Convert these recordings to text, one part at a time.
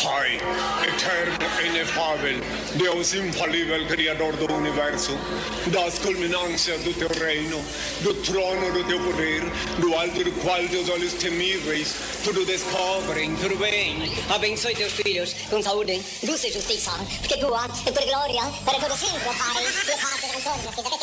Pai, eterno e inefável, Deus infalível, Criador do Universo, das culminâncias do teu reino, do trono do teu poder, do alto do qual teus olhos temíveis tudo descobrem, tudo bem. Abençoe teus filhos com saúde, luz e justiça, porque tua é tua glória para todo sempre, Pai. E paz e até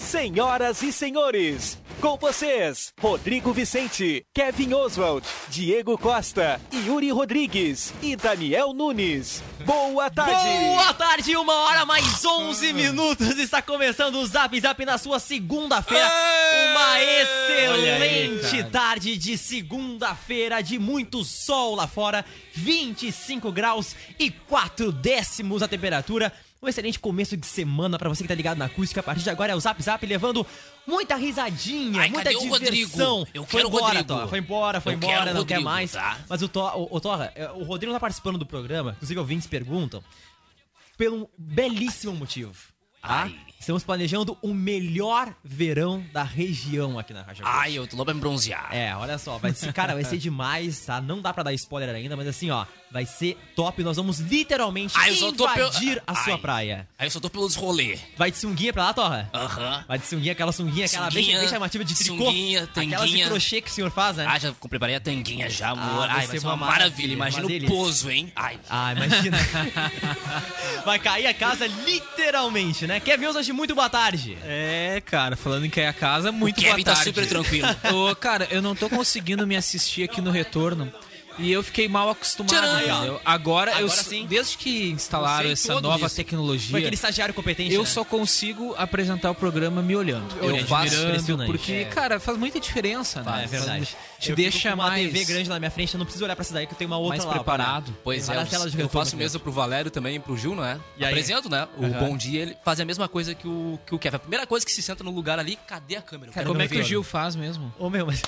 Senhoras e senhores, com vocês, Rodrigo Vicente, Kevin Oswald, Diego Costa, Yuri Rodrigues e Daniel Nunes. Boa tarde! Boa tarde, uma hora mais 11 minutos. Está começando o Zap Zap na sua segunda-feira. Uma excelente tarde de segunda-feira, de muito sol lá fora, 25 graus e 4 décimos a temperatura. Um excelente começo de semana pra você que tá ligado na acústica. A partir de agora é o Zap Zap levando muita risadinha, Ai, muita diversão. Eu foi quero o embora. Torra, foi embora, foi Eu embora, não quer Rodrigo, mais. tá? Mas o, To, o, o Torra, é, o Rodrigo tá participando do programa, inclusive ouvintes perguntam, pelo belíssimo motivo. Tá? Ai. Estamos planejando o melhor verão da região aqui na Rádio Ai, eu tô louco pra me bronzear. é, olha só, vai ser, cara, vai ser demais, tá? Não dá pra dar spoiler ainda, mas assim, ó, vai ser top. Nós vamos literalmente Ai, invadir a sua Ai. praia. Aí eu só tô pelos rolê. Vai de sunguinha pra lá, Torra? Aham. Vai de sunguinha, aquela sunguinha, aquela bem, Sunguinha, bem chamativa de tricô. sunguinha, Aquelas de tanguinha. crochê que o senhor faz, né? Ah, já preparei a tanguinha já, amor. vai Ai, vai ser uma uma maravilha, maravilha. Imagina uma o delícia. pozo, hein? Ai. Ah, imagina. Vai cair a casa literalmente, né? Kevin hoje muito boa tarde. É, cara, falando em cair a casa, muito o Kevin boa tá tarde. super tranquilo. Ô, cara, eu não tô conseguindo me assistir aqui no retorno. E eu fiquei mal acostumado, Tcharam! entendeu? Agora, eu, Agora sim. desde que instalaram Eu essa nova disso. tecnologia, Foi aquele estagiário competente, eu né? só consigo apresentar o programa me olhando. Olhando, Eu faço impressionante. porque, É. cara, faz muita diferença, né? Ah, é verdade. Te Eu fico deixa com uma mais TV grande na minha frente, eu não preciso olhar pra essa daí que eu tenho uma outra mais lá, preparado. Pois Tem é, eu, eu faço mesa pro Valério também e pro Gil, não é? E aí? Apresento, né? O Aham. Bom Dia, ele faz a mesma coisa que o, que o Kevin. A primeira coisa que se senta no lugar ali, cadê a câmera? Eu quero Como é que o. Gil faz mesmo? Ô meu, mas.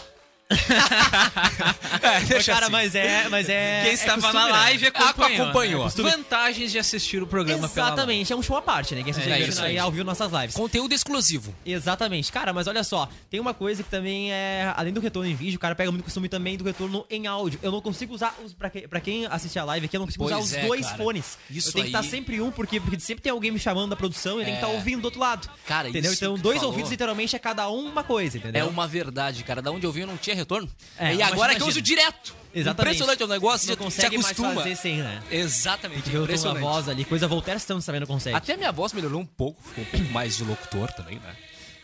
É, cara, assim. mas é. Mas é Quem é estava costume, na né? live acompanhou. acompanhou. né? Vantagens de assistir o programa pela live. Exatamente, é um show à parte, né? Quem assiste É aí, isso aí aí. ao vivo nossas lives. Conteúdo exclusivo. Exatamente. Cara, mas olha só, tem uma coisa que também é. Além do retorno em vídeo, o cara pega muito costume também do retorno em áudio. Eu não consigo usar os. Pra, que- pra quem assiste a live aqui, eu não consigo Pois usar os é, dois cara. fones. Isso eu tenho que aí- estar sempre um, porque, porque sempre tem alguém me chamando da produção e tem que estar É. ouvindo do outro lado. Cara, entendeu? isso Então, dois falou. ouvidos literalmente é cada um uma coisa, entendeu? É uma verdade, cara. Da onde eu vim eu não tinha retorno. É, e agora é que eu imagina. uso direto. Exatamente. Impressionante, é um negócio não que consegue mais acostuma. fazer sem, né? Exatamente, Eu tô com a impressionante. voz ali, coisa Voltaire Santos também não consegue. Até a minha voz melhorou um pouco, ficou um pouco mais de locutor também, né?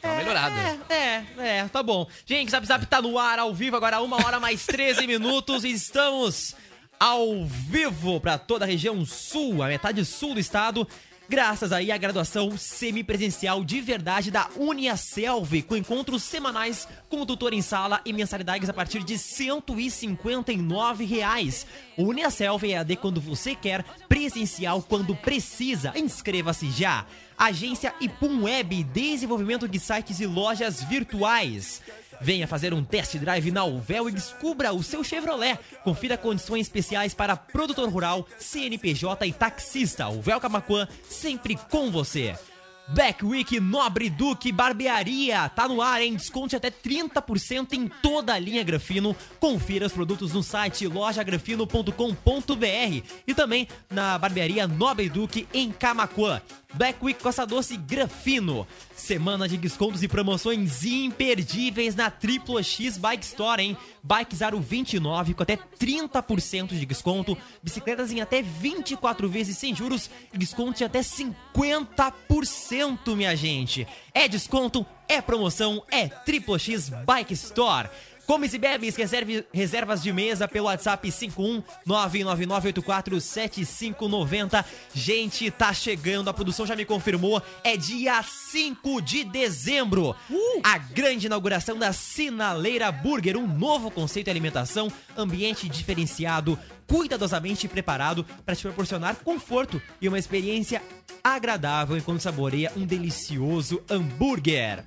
Dá uma melhorada. É, é, é, tá bom. Gente, Zap Zap tá no ar, ao vivo, agora uma hora mais 13 minutos e estamos ao vivo pra toda a região sul, a metade sul do estado, graças aí à graduação semipresencial de verdade da Uniaselv, com encontros semanais com o tutor em sala e mensalidades a partir de 159 reais. Uniaselv é AD quando você quer, presencial quando precisa. Inscreva-se já. Agência Ipum Web, desenvolvimento de sites e lojas virtuais. Venha fazer um test drive na Uvel e descubra o seu Chevrolet. Confira condições especiais para produtor rural, CNPJ e taxista. Uvel Camaquã, sempre com você. Black Week Nobre Duque Barbearia. Tá no ar, hein? Desconte até 30% em toda a linha Grafino. Confira os produtos no site lojagrafino.com.br e também na barbearia Nobre Duque em Camaquã. Black Week Costa Doce Grafino. Semana de descontos e promoções imperdíveis na Triplo X Bike Store, hein? Bike 029 com até 30% de desconto, bicicletas em até 24 vezes sem juros e desconto de até 50%, minha gente. É desconto, é promoção, é Triplo X Bike Store. Comes e bebes, reserve, reservas de mesa pelo WhatsApp 51999847590. Gente, tá chegando, a produção já me confirmou, é dia 5 de dezembro. A grande inauguração da Sinaleira Burger, um novo conceito de alimentação, ambiente diferenciado, cuidadosamente preparado para te proporcionar conforto e uma experiência agradável enquanto saboreia um delicioso hambúrguer.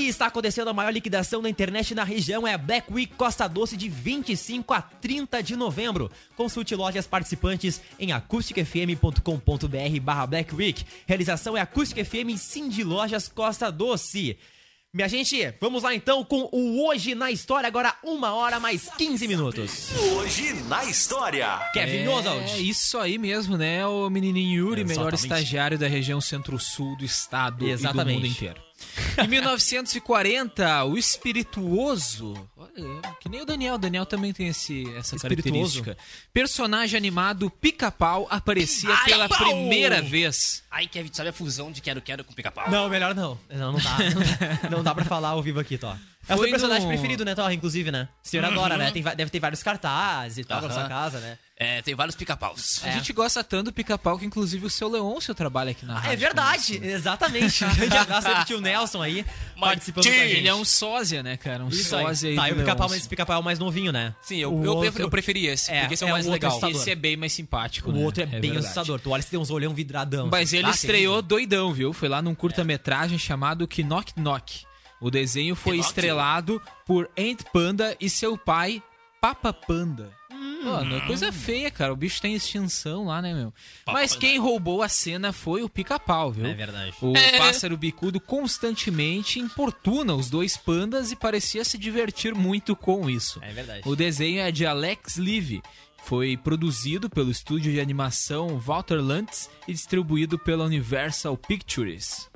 E está acontecendo a maior liquidação da internet na região, é a Black Week Costa Doce de 25 a 30 de novembro. Consulte lojas participantes em acusticfm.com.br barra Black Week. Realização é Acústica FM Cindy Lojas Costa Doce. Minha gente, vamos lá então com o Hoje na História, agora uma hora mais 15 minutos. Hoje na história. Kevin Oswald. É isso aí mesmo, né? O menininho Yuri, melhor Exatamente. estagiário da região centro-sul do estado e do Exatamente. mundo inteiro. Em 1940, o espirituoso, que nem o Daniel, o Daniel também tem esse, essa Espirituoso. característica. Personagem animado Pica-Pau aparecia Ai, pela pau! primeira vez. Ai, Kevin, sabe a fusão de Quero Quero com Pica-Pau? Não, melhor não. Não, não dá. Não dá, não dá pra falar ao vivo aqui, Tó. É o seu personagem no- preferido, né, Tó? Inclusive, né? O senhor adora, né? Tem deve ter vários cartazes e tal na Aham. sua casa, né? É, tem vários pica-paus. A gente gosta tanto do Pica-Pau que inclusive o seu Leôncio trabalha aqui na Ah, rádio. é verdade, exatamente. Grande abraço aí pro tio Nelson aí, participando com a gente. Ele é um sósia, né, cara? Um Isso sósia aí. Tá, e o pica-pau, mas esse pica-pau é o mais novinho, né? Sim, eu, eu, outro- eu preferi esse, É, porque esse é, é o mais legal. assustador. Esse é bem mais simpático, O né? outro é, bem verdade. assustador. Tu olha se tem uns olhão vidradão. Mas ele Ah, estreou doidão, viu? Foi lá num curta-metragem chamado Knock Knock. O desenho foi Knock? estrelado por Ant Panda e seu pai, Papa Panda. Mano, é coisa feia, cara. O bicho tá em extinção lá, né, meu? Mas quem roubou a cena foi o pica-pau, viu? É verdade. O pássaro bicudo constantemente importuna os dois pandas e parecia se divertir muito com isso. É verdade. O desenho é de Alex Levy. Foi produzido pelo estúdio de animação Walter Lantz e distribuído pela Universal Pictures.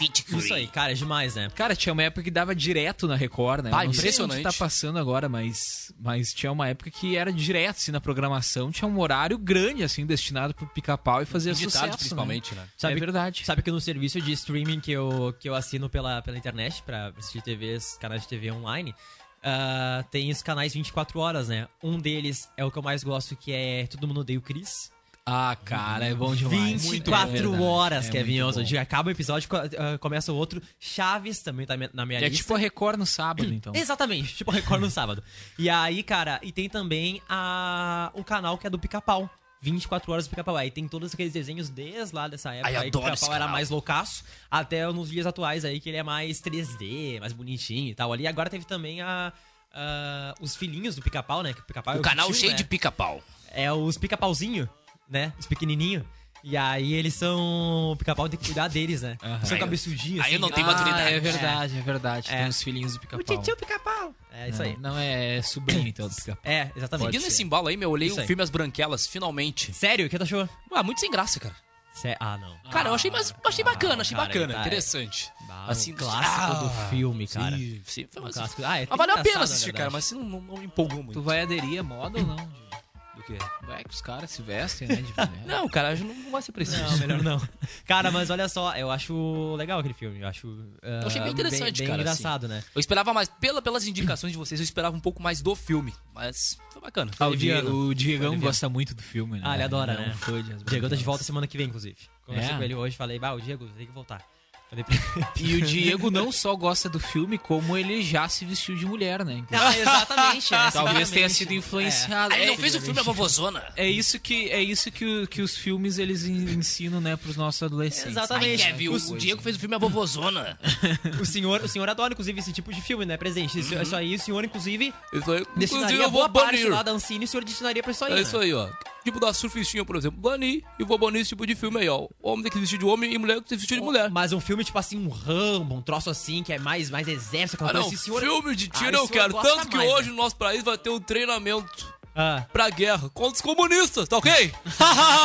Isso aí, cara, é demais, né? Cara, tinha uma época que dava direto na Record, né? Eu não sei onde impressionante. tá passando agora, mas, mas tinha uma época que era direto, assim, na programação. Tinha um horário grande, assim, destinado pro pica-pau e fazia De sucesso, né? principalmente, né? é verdade. Sabe que no serviço de streaming que eu, que eu assino pela, pela internet pra assistir TVs, canais de TV online, ah, tem os canais 24 horas, né? Um deles é o que eu mais gosto, que é Todo Mundo Odeia o Chris. Ah, cara, é bom demais. 24 Muito bom. horas, É Kevin Oswald. Acaba o episódio, ah, começa o outro. Chaves também tá na minha É lista. tipo a Record no sábado, então. Exatamente, tipo Record no sábado. E aí, cara, e tem também a, o canal que é do Pica-Pau. 24 horas do Pica-Pau. Aí tem todos aqueles desenhos desde lá dessa época Ai, aí que o Pica-Pau era mais loucaço, até nos dias atuais aí que ele é mais 3D, mais bonitinho e tal. Ali agora teve também a, a- os filhinhos do Pica-Pau, né? Que o Pica-Pau é O canal tio, cheio né? de pica-pau. É os Pica-Pauzinho, né? Os pequenininhos. E aí eles são... O Pica-Pau tem que cuidar deles, né? São Aí eu- cabeçudinhos, aí eu não né? tenho Ah, maturidade. é verdade, é verdade. É. Tem os filhinhos do O pica-pau. tio Pica-Pau. É isso aí. Não, não é sobrinho, então, do pica-pau. É, exatamente. Seguindo esse embalo aí, meu, eu olhei o aí. filme As Branquelas, finalmente. Sério? O que tu achou? Ah, muito sem graça, cara. Sé- Ah, não. Cara, eu achei, mais, achei bacana, achei cara, bacana, tá, interessante. Ah, assim, o clássico ah, do filme, cara. Sim, sim, foi Um mas, clássico. Ah, é mas valeu a pena assistir, na cara, mas não, não, não me empolgou muito. Tu vai aderir a moda ou não? É que os caras se vestem, né? De. Não, cara, acho que não vai ser preciso. Não, melhor não. Cara, mas olha só, eu acho legal aquele filme. Eu acho. ah, Eu achei bem interessante, bem, cara, engraçado, né? Eu esperava mais, pela, pelas indicações de vocês, eu esperava um pouco mais do filme. Mas foi bacana. Ah, o, Liviano. Die- o Diegão Liviano. gosta muito do filme, né? Ah, ele adora, um né? fã de O Diego tá de volta semana que vem, inclusive. Conversei É? com ele hoje, falei, bah, o Diego, tem que voltar. E o Diego não só gosta do filme, como ele já se vestiu de mulher, né? Ah, exatamente. é, Talvez tenha sido influenciado. Aí ele É, não fez o filme A Vovozona? É isso que é isso que, que os filmes eles en- ensinam, né, pros nossos adolescentes. Exatamente. Ai, Kevin, o Diego fez o filme A Vovozona. O senhor, o senhor adora, inclusive, esse tipo de filme, né? Presente. Isso, isso aí, o senhor, inclusive, Isso aí, inclusive destinaria eu vou boa parte lá da Ancine, o senhor destinaria pra isso aí. É né? isso aí, ó. Tipo da surfistinha, por exemplo. Banir e vou banir esse tipo de filme aí, ó. Homem tem que vestir de homem e mulher tem que vestir de mulher. Mas um filme, tipo assim, um Rambo, um troço assim, que é mais, mais exército, aquela Ah, não, coisa assim, senhor... filme de Ah, tiro o eu quero. Tanto que mais, hoje né? no nosso país vai ter um treinamento Ah, pra guerra contra os comunistas, tá ok?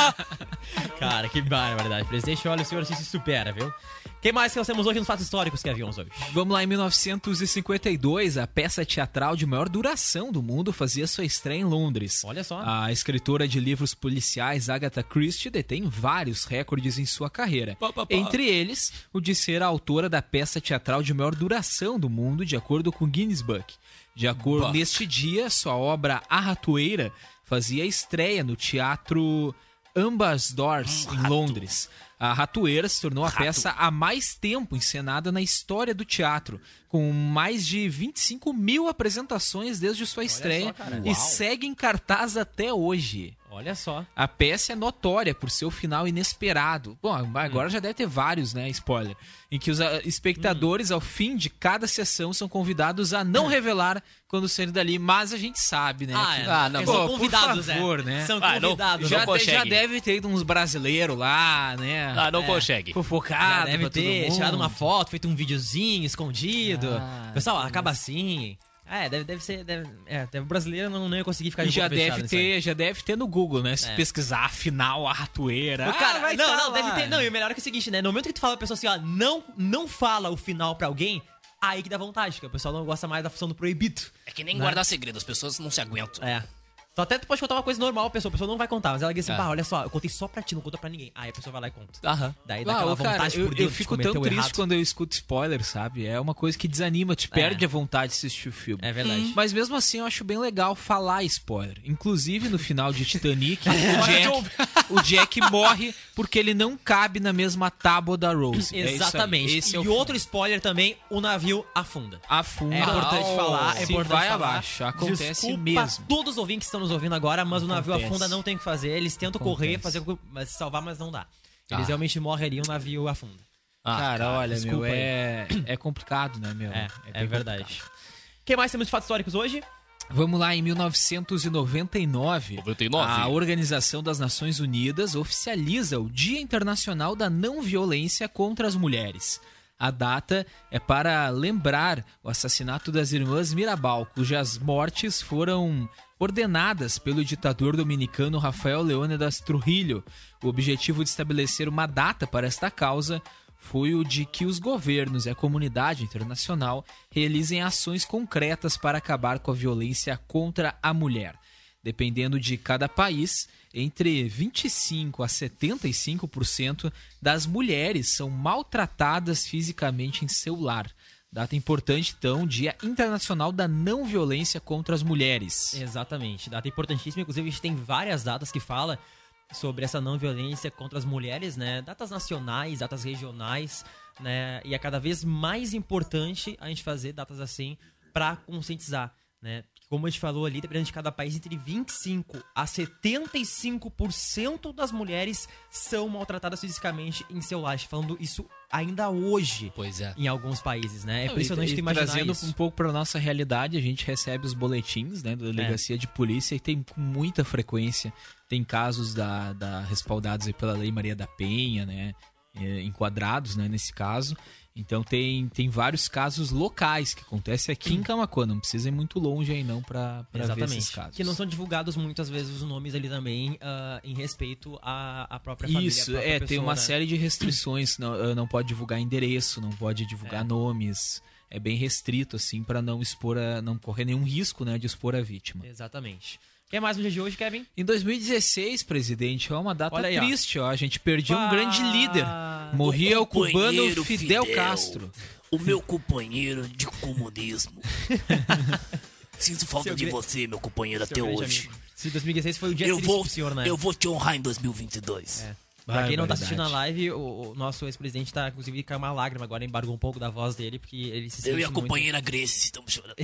Cara, que barbaridade. Presidente, olha, o senhor se supera, viu? Quem mais que nós temos hoje nos fatos históricos que havíamos hoje? Vamos lá, em 1952, a peça teatral de maior duração do mundo fazia sua estreia em Londres. Olha só. A escritora de livros policiais Agatha Christie detém vários recordes em sua carreira. Pá, pá, pá. Entre eles, o de ser a autora da peça teatral de maior duração do mundo, de acordo com Guinness Book. De acordo Buck. neste dia, sua obra A Ratoeira fazia estreia no teatro Ambassadors, em Londres. A Ratoeira se tornou a peça há mais tempo encenada na história do teatro, com mais de 25 mil apresentações desde sua estreia cara. e segue em cartaz até hoje. Olha só. A peça é notória por seu final inesperado. Bom, Hum. agora já deve ter vários, né? Spoiler. Em que os ah, espectadores, Hum. ao fim de cada sessão, são convidados a não revelar quando saírem dali, mas a gente sabe, né? Ah, que- é. Ah, não, são Pô, convidados, por favor, né? né? São Ah, não, convidados. já, não te- consegue. já deve ter ido uns brasileiros lá, né? Ah, não É. consegue. Já Fofocado deve pra todo ter mundo. tirado uma foto, feito um videozinho escondido. Ah, Pessoal, acaba assim. É, deve, deve ser. Deve, é, o brasileiro não, não ia conseguir ficar E de já deve ter, já deve ter no Google, né? Se É. pesquisar afinal a ratoeira. Ô, cara, ah, vai não, tá não, lá. deve ter. Não, e o melhor é que é o seguinte, né? No momento que tu fala pra pessoa assim, ó, não, não fala o final pra alguém, aí que dá vontade, que o pessoal não gosta mais da função do proibido. É que nem Né? guardar segredo, as pessoas não se aguentam. É. Só até tu pode contar uma coisa normal, a pessoa, a pessoa não vai contar, mas ela diz assim, É. pá, olha só, eu contei só pra ti, não conta pra ninguém. Aí a pessoa vai lá e conta. Aham. Daí dá Ah, aquela cara, vontade eu, por eu dentro de fico cometer tão o triste errado. quando eu escuto spoiler, sabe? É uma coisa que desanima, te perde a vontade de assistir o filme. É verdade. Mas mesmo assim, eu acho bem legal falar spoiler. Inclusive, no final de Titanic, o, Jack, o Jack morre porque ele não cabe na mesma tábua da Rose. É isso aí. Exatamente. Esse é e o outro spoiler também, o navio afunda. afunda. É importante Não. falar, é Se importante vai falar. abaixo, acontece Desculpa mesmo. todos os ouvintes que estão nos ouvindo agora, mas o navio Acontece. afunda, não tem o que fazer. Eles tentam correr, Acontece. fazer mas se salvar, mas não dá. Eles Ah. realmente morrem ali e o navio afunda. Ah, cara, olha, desculpa meu, é, é complicado, né, meu? É, é, bem verdade. O que mais temos de fatos históricos hoje? Vamos lá, em 1999, 99. a Organização das Nações Unidas oficializa o Dia Internacional da Não Violência contra as Mulheres. A data é para lembrar o assassinato das irmãs Mirabal, cujas mortes foram ordenadas pelo ditador dominicano Rafael Leônidas Trujillo. O objetivo de estabelecer uma data para esta causa foi o de que os governos e a comunidade internacional realizem ações concretas para acabar com a violência contra a mulher. Dependendo de cada país, entre 25 a 75% das mulheres são maltratadas fisicamente em seu lar. Data importante, então, Dia Internacional da Não Violência contra as Mulheres. Exatamente. Data importantíssima. Inclusive, a gente tem várias datas que fala sobre essa não violência contra as mulheres, né? Datas nacionais, datas regionais, né? E é cada vez mais importante a gente fazer datas assim pra conscientizar, né? Como a gente falou ali, dependendo de cada país, entre 25 a 75% das mulheres são maltratadas fisicamente em seu lar. Falando isso ainda hoje Pois é. em alguns países, né? É impressionante e, tu e imaginar trazendo isso. um pouco para nossa realidade, a gente recebe os boletins, né, da delegacia de polícia e tem com muita frequência tem casos da, da respaldados aí pela Lei Maria da Penha, né, eh, enquadrados, né, nesse caso. Então tem, tem vários casos locais que acontecem aqui em Camacuã, não precisa ir muito longe aí não para ver esses casos. Que não são divulgados muitas vezes os nomes ali também ah, em respeito à, à própria família. Isso, própria é, tem pessoa, uma né? série de restrições, não, eh, não pode divulgar endereço, não pode É. divulgar nomes. É bem restrito assim para não expor a, não correr nenhum risco, né, de expor a vítima. Exatamente. Quer mais no dia de hoje, Kevin? Em 2016, presidente, é uma data Olha aí, ó. triste, ó. A gente perdia um Pá. grande líder. Morria o cubano Fidel, Fidel. Castro. O meu companheiro de comunismo. Sinto falta Seu de gre- você, meu companheiro, Seu até hoje. amigo. Se 2016 foi o dia Eu triste vou, pro senhor, né? eu vou te honrar em 2022. É. Pra quem não tá assistindo a live, o, o nosso ex-presidente tá, inclusive, caiu uma lágrima agora, embargou um pouco da voz dele, porque ele se sente Eu e a muito- companheira Grace estamos chorando.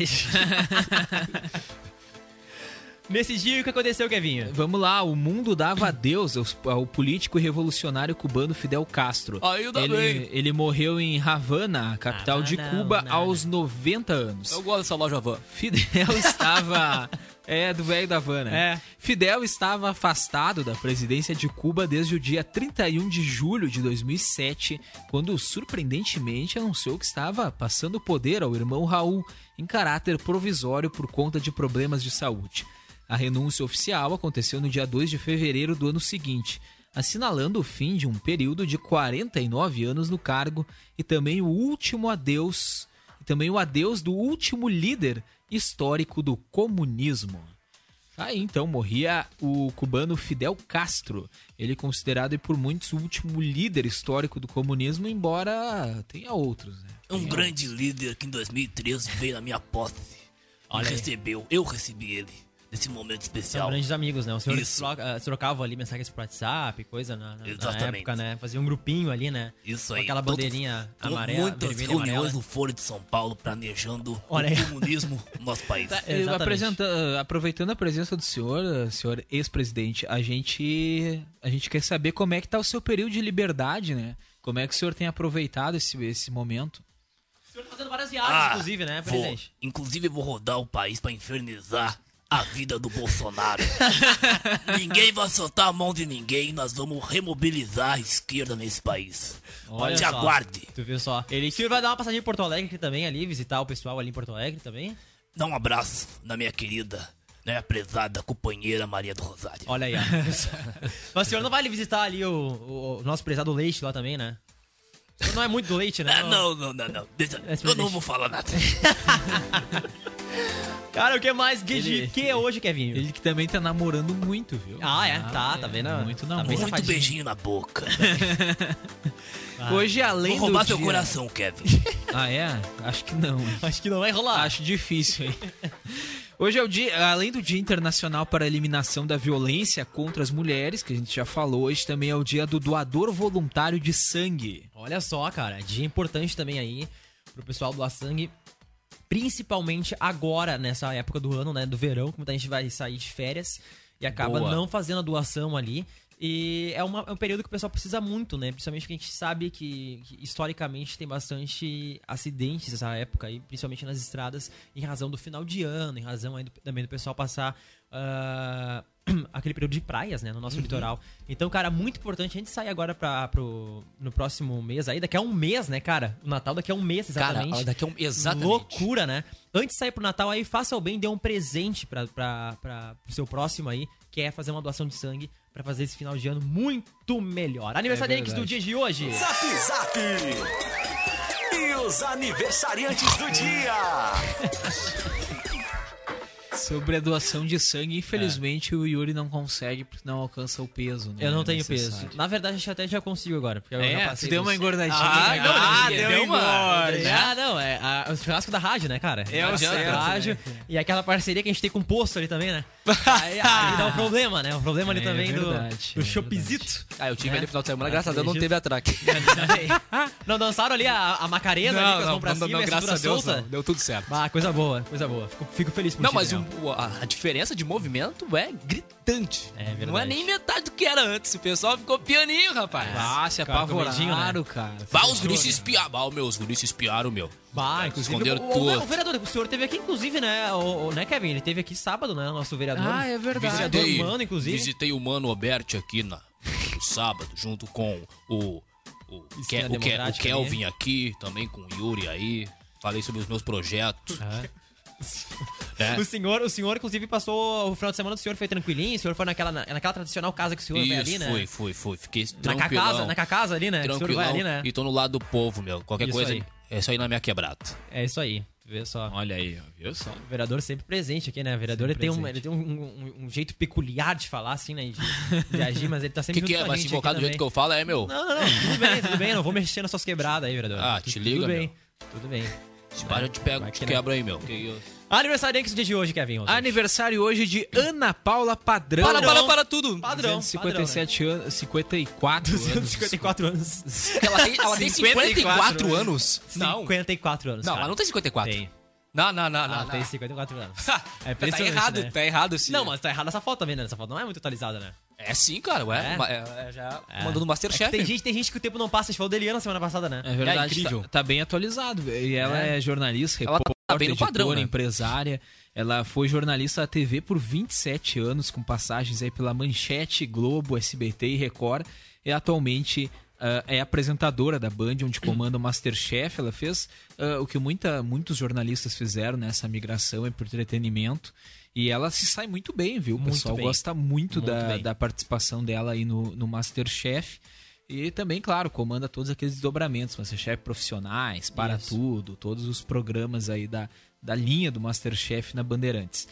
Nesse dia, o que aconteceu, Kevin? Vamos lá, o mundo dava adeus aos- ao político e revolucionário cubano Fidel Castro. Ainda ele, bem. ele morreu em Havana, capital de Havana, Cuba, Havana. aos 90 anos. Eu gosto dessa loja van. Fidel estava. É, do velho da Havana. É. Fidel estava afastado da presidência de Cuba desde o dia 31 de julho de 2007, quando surpreendentemente anunciou que estava passando o poder ao irmão Raul em caráter provisório por conta de problemas de saúde. A renúncia oficial aconteceu no dia 2 de fevereiro do ano seguinte. assinalando o fim de um período de 49 anos no cargo e também o último adeus, e também o adeus do último líder histórico do comunismo. Aí então morria o cubano Fidel Castro. Ele é considerado por muitos o último líder histórico do comunismo, embora tenha outros, né? Um grande líder que em 2013 veio na minha posse. Olha recebeu, eu recebi ele nesse momento São especial. grandes amigos, né? Os senhores Isso. troca- eh, trocavam ali mensagens por WhatsApp, coisa na, na- na época, né? Fazia um grupinho ali, né? Isso Com aí. aquela Todo- bandeirinha com amarela, Muitas vermelha reuniões amarela. no Foro de São Paulo planejando Olha o comunismo no nosso país. Tá, apresenta- aproveitando a presença do senhor, senhor ex-presidente, a gente, a gente quer saber como é que tá o seu período de liberdade, né? Como é que o senhor tem aproveitado esse, esse momento? O senhor tá fazendo várias viagens, inclusive, né, Ah, vou, presidente? inclusive vou rodar o país pra infernizar a vida do Bolsonaro. ninguém vai soltar a mão de ninguém, nós vamos remobilizar a esquerda nesse país. Olha Te só. aguarde. Tu viu só? Ele, o senhor vai dar uma passadinha em Porto Alegre também, ali, visitar o pessoal ali em Porto Alegre também? Dá um abraço na minha querida, né, prezada companheira Maria do Rosário. Olha aí. Mas o senhor não vai ali visitar ali o, o- o nosso prezado leite lá também, né? Não é muito do leite, né? Ah, não, não, não, não. Deixa, eu não vou falar nada. Cara, o que mais que, Ele- que é hoje, Kevin? Ele que também tá namorando muito, viu? Ah, é? Tá, tá vendo? Muito Tá namoro. bem Muito safadinho. beijinho na boca. Hoje, além Vou roubar do seu dia- coração, Kevin. Ah, é? Acho que não. Acho que não vai rolar. Acho difícil, hein? Hoje é o dia, além do Dia Internacional para a Eliminação da Violência contra as Mulheres, que a gente já falou, hoje também é o dia do doador voluntário de sangue. Olha só, cara, dia importante também aí pro pessoal doar sangue. Principalmente agora, nessa época do ano, né? Do verão, como a gente vai sair de férias e acaba Boa. não fazendo a doação ali. E é, uma- é um período que o pessoal precisa muito, né? Principalmente porque a gente sabe que, que historicamente tem bastante acidentes nessa época aí, principalmente nas estradas, em razão do final de ano, em razão aí do- também do pessoal passar ah, aquele período de praias, né? No nosso litoral. Então, cara, muito importante a gente sair agora pra, pro, no próximo mês aí, daqui a um mês, né, cara? O Natal daqui a um mês, Cara, exatamente. daqui a um... Exatamente. Loucura, né? Antes de sair pro Natal aí, faça o bem, dê um presente pra, pra, pra, pro seu próximo aí, que é fazer uma doação de sangue pra fazer esse final de ano muito melhor. Aniversariantes do dia de hoje. Zap Zap! E os aniversariantes do dia! Sobre a doação de sangue, infelizmente o Yuri não consegue porque não alcança o peso. Né, Eu não tenho necessário. peso. Na verdade, acho que até já consigo agora. Porque já É, tu deu uma engordadinha. Ah, né? não, Ah, deu deu uma engorda. Ah, não, é a- o churrasco da rádio, né, cara? É, o Não a rádio. E aquela parceria que a gente tem com o posto ali também, né? Aí, aí dá um problema, né? Um problema ali É também do, verdade, do é Chopzito. Ah, eu tive É. ali no final de semana, graças a Deus não teve atraque. Não dançaram ali a, a Macarena ali com as mãos pra cima graças a Deus não. Deu tudo certo. Ah, coisa boa, coisa boa. Fico, fico feliz por Não, mas o- a, a diferença de movimento é gritante. É verdade. Não é nem metade do que era antes. O pessoal ficou pianinho, rapaz. Ah, se com medinho, apavoraram, né? cara. Bah, os guris se espiaram. Bah, meus guris se espiaram, meu. Bah, inclusive, Esconderam o, o, tudo. o vereador, o senhor teve aqui, inclusive, né, o, o- né, Kevin? Ele teve aqui sábado, né, nosso vereador. Ah, é verdade. Vereador humano, inclusive. Visitei o Mano Alberti aqui na, no sábado, junto com o, o, Ke- Esquina o, Ke- o Kelvin aqui, também com o Yuri aí. Falei sobre os meus projetos. Né? O senhor, o senhor, inclusive, passou o final de semana do senhor foi tranquilinho, o senhor foi naquela, na- naquela tradicional casa que o senhor vai ali, Isso, né? fui, fui, fui. Fiquei Na tranquilão. casa, na casa ali, né? Que o Tranquilão. ali, né? E tô no lado do povo, meu. Qualquer Isso coisa aí. é só ir na minha quebrada. É isso aí, vê só. Olha aí, viu só? O vereador sempre presente aqui, né? O vereador ele tem, um, ele tem um, um- um jeito peculiar de falar, assim, né? De, de agir, mas ele tá O sempre que, que junto é? Vai se invocar do jeito que eu falo, é, meu? Não, não, não. Tudo bem, tudo bem. Não vou mexer nas suas quebradas aí, vereador. Ah, Tu- te liga, Tudo bem, meu. tudo bem. Se para, eu te pego, Vai te que não. quebra aí, meu. Que isso? Aniversariante do dia de hoje, Kevin. Oswald. Aniversário hoje de Ana Paula Padrão. Para, para, para tudo. Padrão. 257 anos, 54 anos. 254 anos. Ela tem, ela tem 54, 54 anos? Não. 54 anos. Não, cara. ela não tem 54. Tem. Não, não, não, Ela não. tem não. 54 anos. tá É impressionante, errado, né? tá errado esse. Não, mas tá errado essa foto também, né? Essa foto não é muito atualizada, né? É sim, cara, ué. É? Ma- É, é, já É. mandou no É Masterchef. tem, gente, tem gente que o tempo não passa. A gente falou da Eliana semana passada, né? É verdade, incrível. Tá, tá bem atualizado. E ela é, É. jornalista, Ela tá repórter, bem no padrão, editora, né? empresária. Ela foi jornalista da TV por 27 anos, com passagens aí pela Manchete, Globo, SBT e Record. E atualmente ah, é apresentadora da Band, onde comanda o Masterchef. Ela fez ah, o que muita, muitos jornalistas fizeram nessa migração é por entretenimento. E ela se sai muito bem, viu? O Muito pessoal bem. gosta muito, Muito da, bem. da participação dela aí no, no Masterchef. E também, claro, comanda todos aqueles desdobramentos, Masterchef profissionais, para Isso. tudo, todos os programas aí da, da linha do Masterchef na Bandeirantes.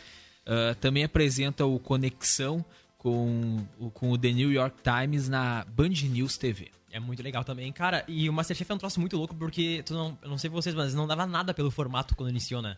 Ah, também apresenta o Conexão com, o- com o The New York Times na Band News TV. É muito legal também, cara. E o Masterchef é um troço muito louco porque, tu não, eu não sei vocês, mas não dava nada pelo formato quando iniciou, né?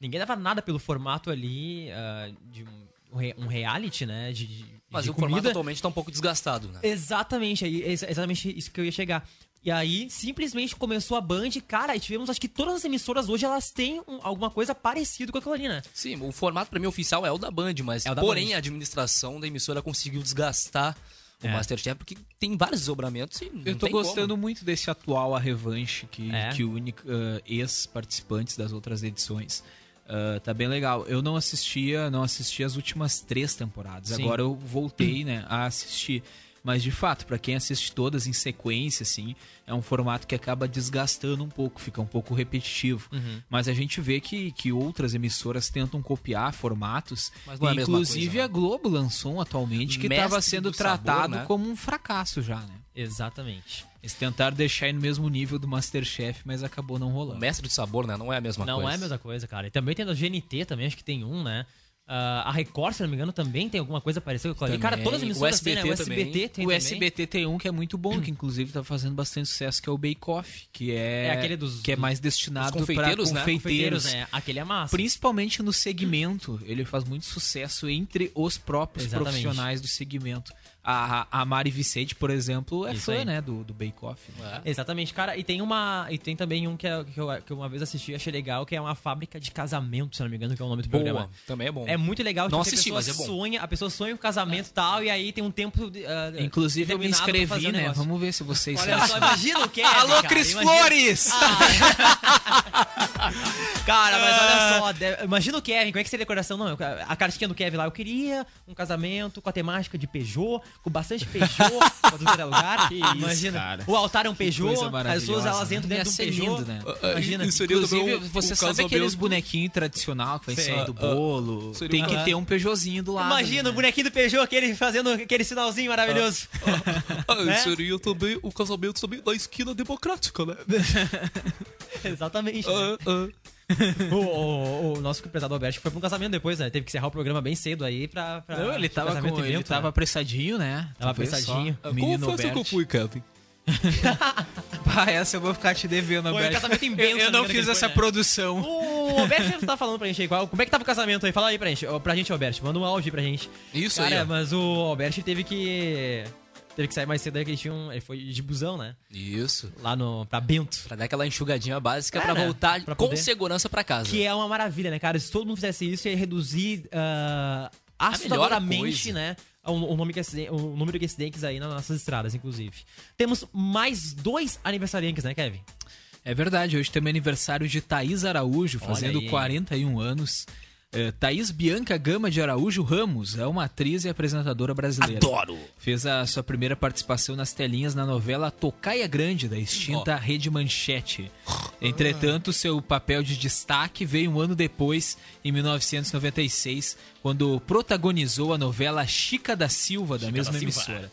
Ninguém dava nada pelo formato ali ah, de um, um reality, né? De, de- Mas de o formato comida. atualmente tá um pouco desgastado, né? Exatamente, é exa- exatamente isso que eu ia chegar. E aí, simplesmente começou a Band, cara, e tivemos, acho que todas as emissoras hoje, elas têm um- alguma coisa parecida com aquilo ali, né? Sim, o formato pra mim oficial é o da Band, mas É da porém Band. a administração da emissora conseguiu desgastar o É. Masterchef porque tem vários desdobramentos e não Eu tô tem gostando como. muito desse atual A Revanche que, É. que une ah, ex-participantes das outras edições. Ah, tá bem legal. Eu não assistia, não assisti as últimas três temporadas. Sim. Agora eu voltei, né, a assistir. Mas de fato, pra quem assiste todas em sequência, assim, é um formato que acaba desgastando um pouco, fica um pouco repetitivo. Uhum. Mas a gente vê que, que outras emissoras tentam copiar formatos. É a Inclusive coisa, né? a Globo lançou um atualmente que estava sendo do sabor, tratado né? como um fracasso já, né? Exatamente. Eles tentaram deixar aí no mesmo nível do Masterchef, mas acabou não O rolando. mestre do sabor, né? Não é a mesma não coisa. é a mesma coisa, cara. E também tem da GNT também, acho que tem um, né? Ah, a Record, se não me engano, também tem alguma coisa parecida com ali. Cara, todas as O emissoras têm, né? O SBT SBT também. tem o também. SBT tem um que é muito bom, que inclusive tá fazendo bastante sucesso, que é o Bake Off, que é, É aquele dos- que é mais destinado para confeiteiros, né? confeiteiros. Confeiteiros, né? Aquele é massa. Principalmente no segmento, ele faz muito sucesso entre os próprios Exatamente. profissionais do segmento. A, a Mari Vicente, por exemplo, é Isso fã, aí. né, do, do Bake Off. né? Exatamente, cara. E tem uma. E tem também um que, é- que, eu, que uma vez assisti e achei legal, que é uma fábrica de casamento, se não me engano, que é o nome do Boa, programa. também é bom. É muito legal, Não tipo, assisti, mas é bom. sonha, a pessoa sonha com casamento e tal, e aí tem um tempo. ah, Inclusive eu me inscrevi, né? negócio. Vamos ver se vocês Olha só, imagina o que Alô, Cris Flores! Cara, mas Ah. olha só, de- imagina o Kevin, como é que seria a decoração? Não, a cartinha do Kevin lá, eu queria um casamento com a temática de Peugeot, com bastante Peugeot, pra tudo é lugar. Que isso, imagina, cara. o altar é um Peugeot, as pessoas elas né? entram dentro de um Peugeot. lindo, né? Imagina. E seria Inclusive, também o- você o sabe aqueles bonequinhos tradicional que vai em cima do bolo? seria Tem um- que ter um Peugeotzinho do lado. Imagina né? o bonequinho do Peugeot, aquele fazendo aquele sinalzinho maravilhoso. Ah, Né? Seria também o casamento também da esquina democrática, né? Exatamente. né? O, o- o nosso empresário Alberto foi pra um casamento depois, né? Teve que encerrar o programa bem cedo aí pra. pra Não, ele tava, com, ele evento, tava né? apressadinho, né? Tava só, apressadinho. menino festa que eu fui, essa eu vou ficar te devendo, Foi o Alberto. casamento em Eu, eu não fiz que essa foi, né? produção. O Alberto tá falando pra gente aí, qual, como é que tava o casamento aí? Fala aí pra gente, pra gente, Alberto. Manda um áudio pra gente. Isso Cara, aí, ó. mas o Alberto teve que. Teve que sair mais cedo aí, que ele tinha um. Ele foi de busão, né? Isso. Lá no. pra Bento. Pra dar aquela enxugadinha básica É, pra né? voltar Pra com poder- segurança pra casa. Que é uma maravilha, né, cara? Se todo mundo fizesse isso, ia reduzir melhor assustadoramente, né? O, nome de aciden- o número de acidentes aí nas nossas estradas, inclusive. Temos mais dois aniversariantes, né, Kevin? É verdade, hoje também é aniversário de Thaís Araújo, fazendo aí, hein? 41 anos. É, Thaís Bianca Gama de Araújo Ramos é uma atriz e apresentadora brasileira. Adoro. Fez a sua primeira participação nas telinhas na novela Tocaia Grande, da extinta Rede Manchete. Entretanto, seu papel de destaque veio um ano depois, em 1996, quando protagonizou a novela Chica da Silva, da mesma da Silva. emissora.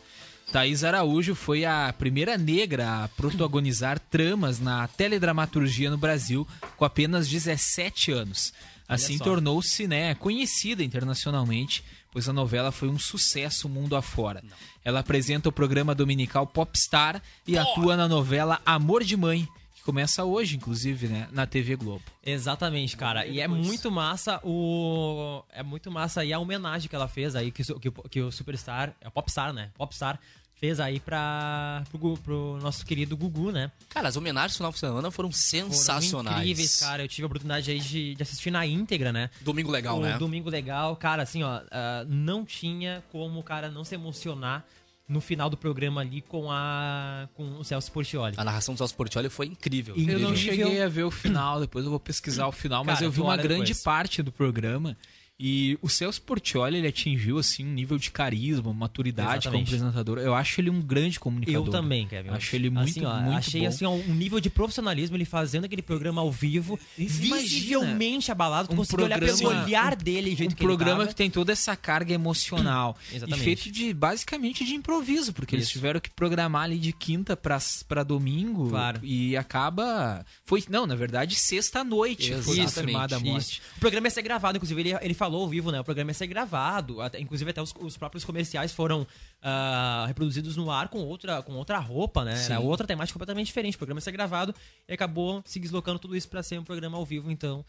Thaís Araújo foi a primeira negra a protagonizar tramas na teledramaturgia no Brasil com apenas 17 anos. Assim tornou-se né, conhecida internacionalmente, pois a novela foi um sucesso mundo afora. Ela apresenta o programa dominical Popstar e atua na novela Amor de Mãe, que começa hoje, inclusive, né, na TV Globo. Exatamente, cara. E é muito massa o. É muito massa aí a homenagem que ela fez aí, que, o- que, que o Superstar, é o Popstar, né? Popstar fez aí pra, pro, pro nosso querido Gugu, né? Cara, as homenagens no final de semana foram Foram sensacionais. incríveis, cara. Eu tive a oportunidade aí de, de assistir na íntegra, né? Domingo legal, o né? Domingo Legal, cara, assim, ó, ah, não tinha como o cara não se emocionar no final do programa ali com a com o Celso Portioli. A narração do Celso Portioli foi incrível. E- Eu não Incrível. cheguei a ver o final, depois eu vou pesquisar o final, mas Cara, eu vi uma grande depois. parte do programa E o Celso Portioli, ele atingiu, assim, um nível de carisma, maturidade como Exatamente. apresentador. Eu acho ele um grande comunicador. Eu também, Kevin. Acho ele muito, assim, ó, muito Achei bom. assim, ó, um nível de profissionalismo, ele fazendo aquele programa ao vivo, Imagina, visivelmente abalado. Tu um conseguiu olhar pelo olhar dele, jeito um que programa que tem toda essa carga emocional e Exatamente. feito de basicamente de improviso porque eles Isso. tiveram que programar ali de quinta pra para domingo Claro. e acaba foi não na verdade sexta noite foi confirmada a morte Isso. O programa ia ser gravado, inclusive ele, ele falou ao vivo, né? O programa ia ser gravado, até- inclusive até os, os próprios comerciais foram ah, reproduzidos no ar com outra, com outra roupa, né? Era Sim. outra temática completamente diferente. O programa ia ser gravado e acabou se deslocando tudo isso pra ser um programa ao vivo, então.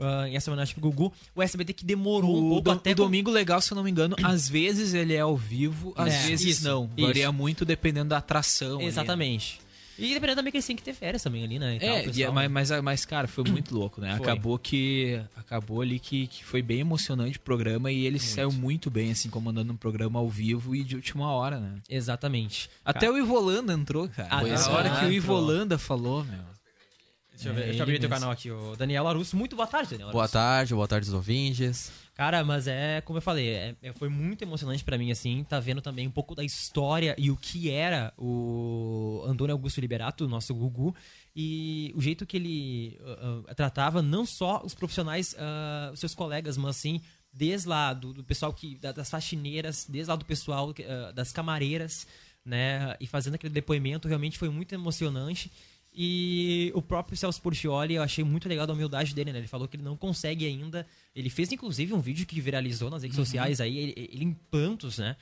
ah, em essa homenagem pro Gugu, o SBT que demorou um o, pouco do- até o Domingo Legal, se eu não me engano, às vezes ele é ao vivo, às É, vezes isso, não. isso. Varia muito dependendo da atração. ali, né? E dependendo também que eles têm que ter férias também ali, né? e tal, É, o e é- pessoal. mas, mas, mas, cara, foi muito louco, né? Foi. Acabou que. Acabou ali que, que foi bem emocionante o programa e ele saiu muito bem, assim, comandando um programa ao vivo e de última hora, né? Exatamente. Até o Ivo Holanda entrou, cara. Ah, a é. hora que o Ivo entrou. Holanda falou, meu. Deixa eu, ver, É, deixa eu abrir ele teu canal aqui, o Daniel Larusso. Muito boa tarde, Daniel Boa Larusso. tarde, boa tarde, os ouvintes. Cara, mas é, como eu falei, é- é- foi muito emocionante pra mim, assim, tá vendo também um pouco da história e o que era o Antônio Augusto Liberato, nosso Gugu, e o jeito que ele ah, ah, tratava não só os profissionais, os seus colegas, mas assim, desde lá do, do pessoal que da- das faxineiras, desde lá do pessoal das camareiras, né, e fazendo aquele depoimento, realmente foi muito emocionante. E o próprio Celso Portioli, eu achei muito legal da humildade dele, né? Ele falou que ele não consegue ainda. Ele fez, inclusive, um vídeo que viralizou nas redes sociais aí, ele, ele em prantos, né?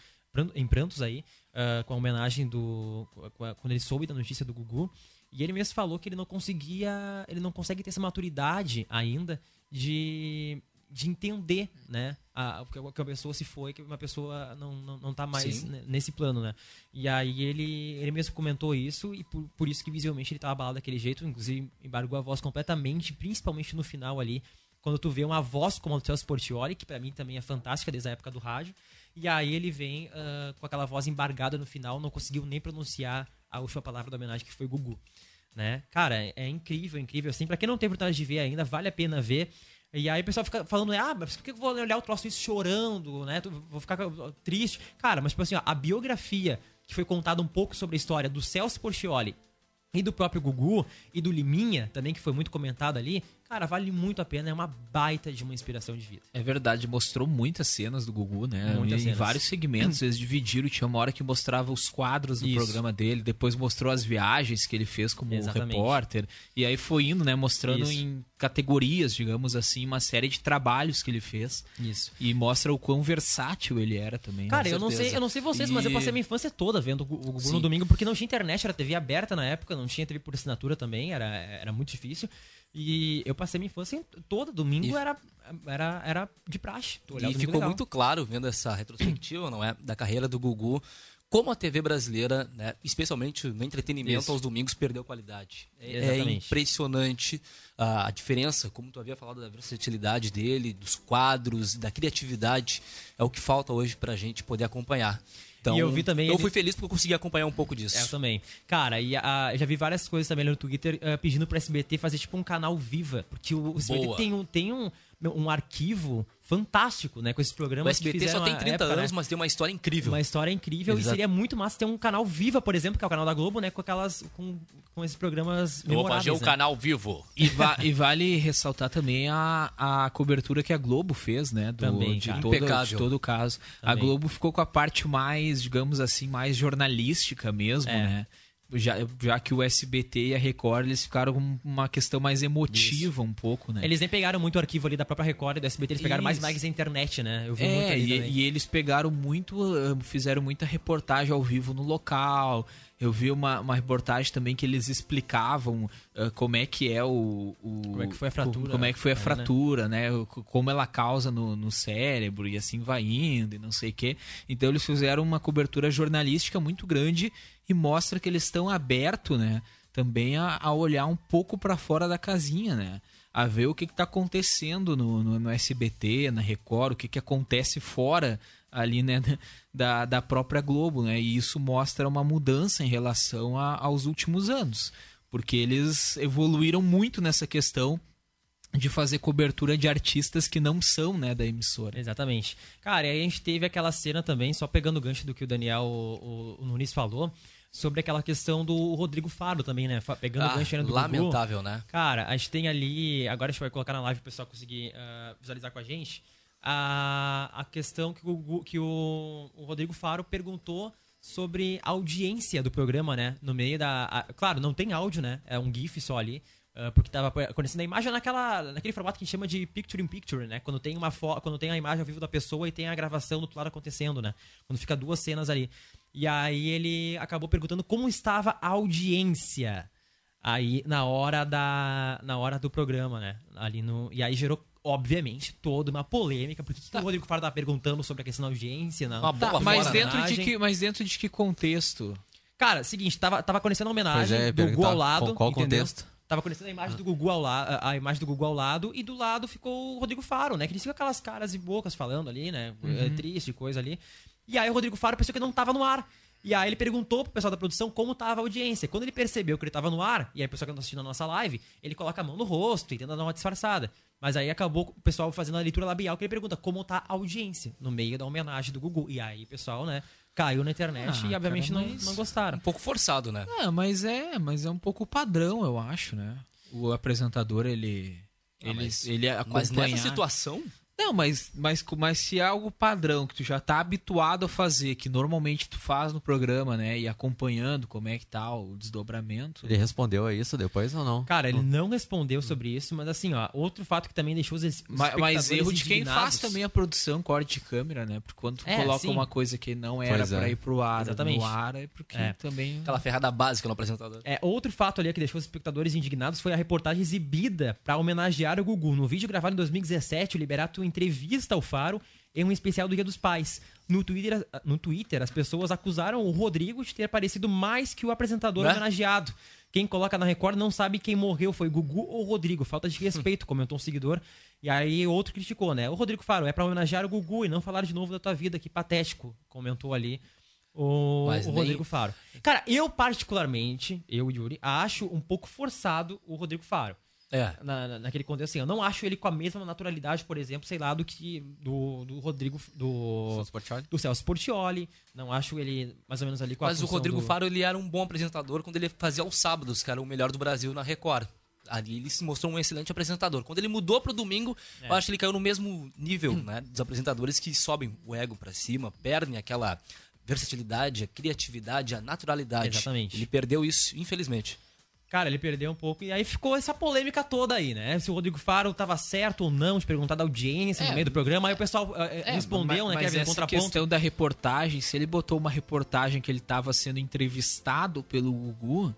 Em prantos aí, ah, com a homenagem do. a- Quando ele soube da notícia do Gugu. E ele mesmo falou que ele não conseguia. Ele não consegue ter essa maturidade ainda de. De entender, né? A, que a- pessoa se foi, que uma pessoa não, não, não tá mais Sim. nesse plano, né? E aí ele, ele mesmo comentou isso e por, por isso que visualmente ele tava abalado daquele jeito, inclusive embargou a voz completamente, principalmente no final ali, quando tu vê uma voz como a do Celso Portioli, que pra mim também é fantástica desde a época do rádio, e aí ele vem ah, com aquela voz embargada no final, não conseguiu nem pronunciar a última palavra da homenagem que foi Gugu, né? Cara, é, é incrível, incrível assim, pra quem não tem oportunidade de ver ainda, vale a pena ver. E aí o pessoal fica falando, ah, mas por que eu vou olhar o troço isso chorando, né? Vou ficar triste. Cara, mas tipo assim, ó, a biografia que foi contada um pouco sobre a história do Celso Portioli e do próprio Gugu e do Liminha, também, que foi muito comentado ali, cara, vale muito a pena, é uma baita de uma inspiração de vida. É verdade, mostrou muitas cenas do Gugu, né? Muitas em cenas. vários segmentos, eles dividiram, tinha uma hora que mostrava os quadros do Isso. programa dele, depois mostrou as viagens que ele fez como Exatamente. repórter, e aí foi indo, né, mostrando Isso. em categorias, digamos assim, uma série de trabalhos que ele fez. Isso. E mostra o quão versátil ele era também. Cara, eu não sei, eu não sei vocês, mas eu E- passei a minha infância toda vendo o Gugu Sim. no domingo, porque não tinha internet, era TV aberta na época, não tinha TV por assinatura também, era, era muito difícil. E eu passei a minha infância toda, domingo E- era, era, era de praxe. E ficou legal. muito claro vendo essa retrospectiva, não é, da carreira do Gugu, como a TV brasileira, né, especialmente no entretenimento Isso. aos domingos, perdeu qualidade. É, é impressionante a, a diferença, como tu havia falado da versatilidade dele, dos quadros, da criatividade, é o que falta hoje pra gente poder acompanhar. Então, E eu vi também Eu ele- fui feliz porque eu consegui acompanhar um pouco disso. É, eu também. Cara, e a- já vi várias coisas também no Twitter eh, pedindo pro SBT fazer tipo um canal viva. Porque o, o SBT Boa. tem, um, tem um, um arquivo fantástico, né? Com esses O programas que SBT só fizeram tem na 30 época, anos, né? mas tem uma história incrível. Uma história incrível Exato. e seria muito massa ter um canal Viva, por exemplo, que é o canal da Globo, né? Com aquelas. com, com esses programas. Eu vou fazer o né? canal vivo. E, va- e vale ressaltar também a, a cobertura que a Globo fez, né? Do, Também, de, cara. todo, de todo o caso. A Também. Globo ficou com a parte mais, digamos assim, mais jornalística mesmo, É. né? Já, já que o SBT e a Record, eles ficaram com uma questão mais emotiva um pouco, né? Eles nem pegaram muito o arquivo ali da própria Record e do SBT, eles pegaram mais Isso. mais a internet, né? Eu vi muito É, ali e, e eles pegaram muito, eh, fizeram muita reportagem ao vivo no local. Eu vi uma, uma reportagem também que eles explicavam eh, como é que é o, o- Como é que foi a fratura, como é que foi a né? fratura, né? O- Como ela causa no, no cérebro e assim vai indo e não sei o quê. Então eles fizeram uma cobertura jornalística muito grande e mostra que eles estão abertos, né? Também a, a olhar um pouco para fora da casinha, né? A ver o que está acontecendo no, no, no SBT, na Record, o que, que acontece fora ali, né, da, da própria Globo, né? E isso mostra uma mudança em relação a- aos últimos anos, porque eles evoluíram muito nessa questão de fazer cobertura de artistas que não são, né, da emissora. Exatamente. Cara, e aí a gente teve aquela cena também, só pegando o gancho do que o Daniel o, o Nunes falou, sobre aquela questão do Rodrigo Faro também, né? Pegando Ah, o gancho ainda do lamentável, Gugu. né? Cara, a gente tem ali. Agora a gente vai colocar na live pro pessoal conseguir ah, visualizar com a gente. A, a questão que, o, que o, o Rodrigo Faro perguntou sobre a audiência do programa, né? No meio da. a- claro, não tem áudio, né? É um GIF só ali. ah, porque tava acontecendo a imagem naquela, naquele formato que a gente chama de picture in picture, né? Quando tem, uma quando tem a imagem ao vivo da pessoa e tem a gravação do outro lado acontecendo, né? Quando fica duas cenas ali. E aí ele acabou perguntando como estava a audiência aí na hora da na hora do programa, né? Ali no e aí gerou obviamente toda uma polêmica porque o Rodrigo Faro tá perguntando sobre a questão da audiência, não. Uma bola Tá, mas dentro, de que, mas dentro de que contexto? Cara, seguinte, tava, tava acontecendo a homenagem é, do Gugu ao lado, qual entendeu? contexto? Tava acontecendo a imagem do Gugu ao lado, a imagem do Gugu ao lado e do lado ficou o Rodrigo Faro, né? Que eles ficam aquelas caras e bocas falando ali, né? É, triste, coisa ali. E aí o Rodrigo Faro pensou que não tava no ar. E aí ele perguntou pro pessoal da produção como tava a audiência. Quando ele percebeu que ele tava no ar, e aí o pessoal que tá assistindo a nossa live, ele coloca a mão no rosto e tenta dar uma disfarçada. Mas aí acabou o pessoal fazendo a leitura labial que ele pergunta como tá a audiência no meio da homenagem do Gugu. E aí pessoal, né, caiu na internet Ah, e obviamente cara, não, mas- não gostaram. Um pouco forçado, né? É, mas é, mas é um pouco padrão, eu acho, né? O apresentador, ele. Ah, Ele, mas- ele Mas acompanha. nessa situação, Não, mas, mas, mas se é algo padrão que tu já tá habituado a fazer, que normalmente tu faz no programa, né? E acompanhando como é que tá o desdobramento. Ele respondeu a isso depois ou não? Cara, ele não respondeu sobre isso, mas assim, ó, outro fato que também deixou os Mas, espectadores erro de quem faz também a produção, corte de câmera, né? Porque quando tu É, coloca sim. uma coisa que não era Pois é. pra ir pro ar, Exatamente. no ar, é porque É. também. aquela ferrada básica no apresentador. É, outro fato ali que deixou os espectadores indignados foi a reportagem exibida pra homenagear o Gugu. No vídeo gravado em 2017, o Liberato entrevista o Faro em um especial do Dia dos Pais. No Twitter, no Twitter, as pessoas acusaram o Rodrigo de ter parecido mais que o apresentador Né? homenageado. Quem coloca na Record não sabe quem morreu, foi Gugu ou Rodrigo. Falta de respeito, comentou um seguidor. E aí outro criticou, né? O Rodrigo Faro, é pra homenagear o Gugu e não falar de novo da tua vida, que patético, comentou ali o, o nem- Rodrigo Faro. Cara, eu particularmente, eu e Yuri, acho um pouco forçado o Rodrigo Faro. É. Na, na- naquele contexto, assim, eu não acho ele com a mesma naturalidade, por exemplo, sei lá, do que do, do Rodrigo, do, do Celso Portioli. Não acho ele mais ou menos ali com a Mas o Rodrigo do- Faro, ele era um bom apresentador quando ele fazia aos sábados, que era o melhor do Brasil na Record. Ali ele se mostrou um excelente apresentador. Quando ele mudou pro domingo, É. eu acho que ele caiu no mesmo nível, né? Dos apresentadores que sobem o ego pra cima, perdem aquela versatilidade, a criatividade, a naturalidade. Exatamente. Ele perdeu isso, infelizmente. Cara, ele perdeu um pouco. E aí ficou essa polêmica toda aí, né? Se o Rodrigo Faro tava certo ou não de perguntar da audiência no É. meio do programa. Aí o pessoal eh, É, respondeu, mas, né? Mas Kevin, essa questão da reportagem, se ele botou uma reportagem que ele estava sendo entrevistado pelo Gugu,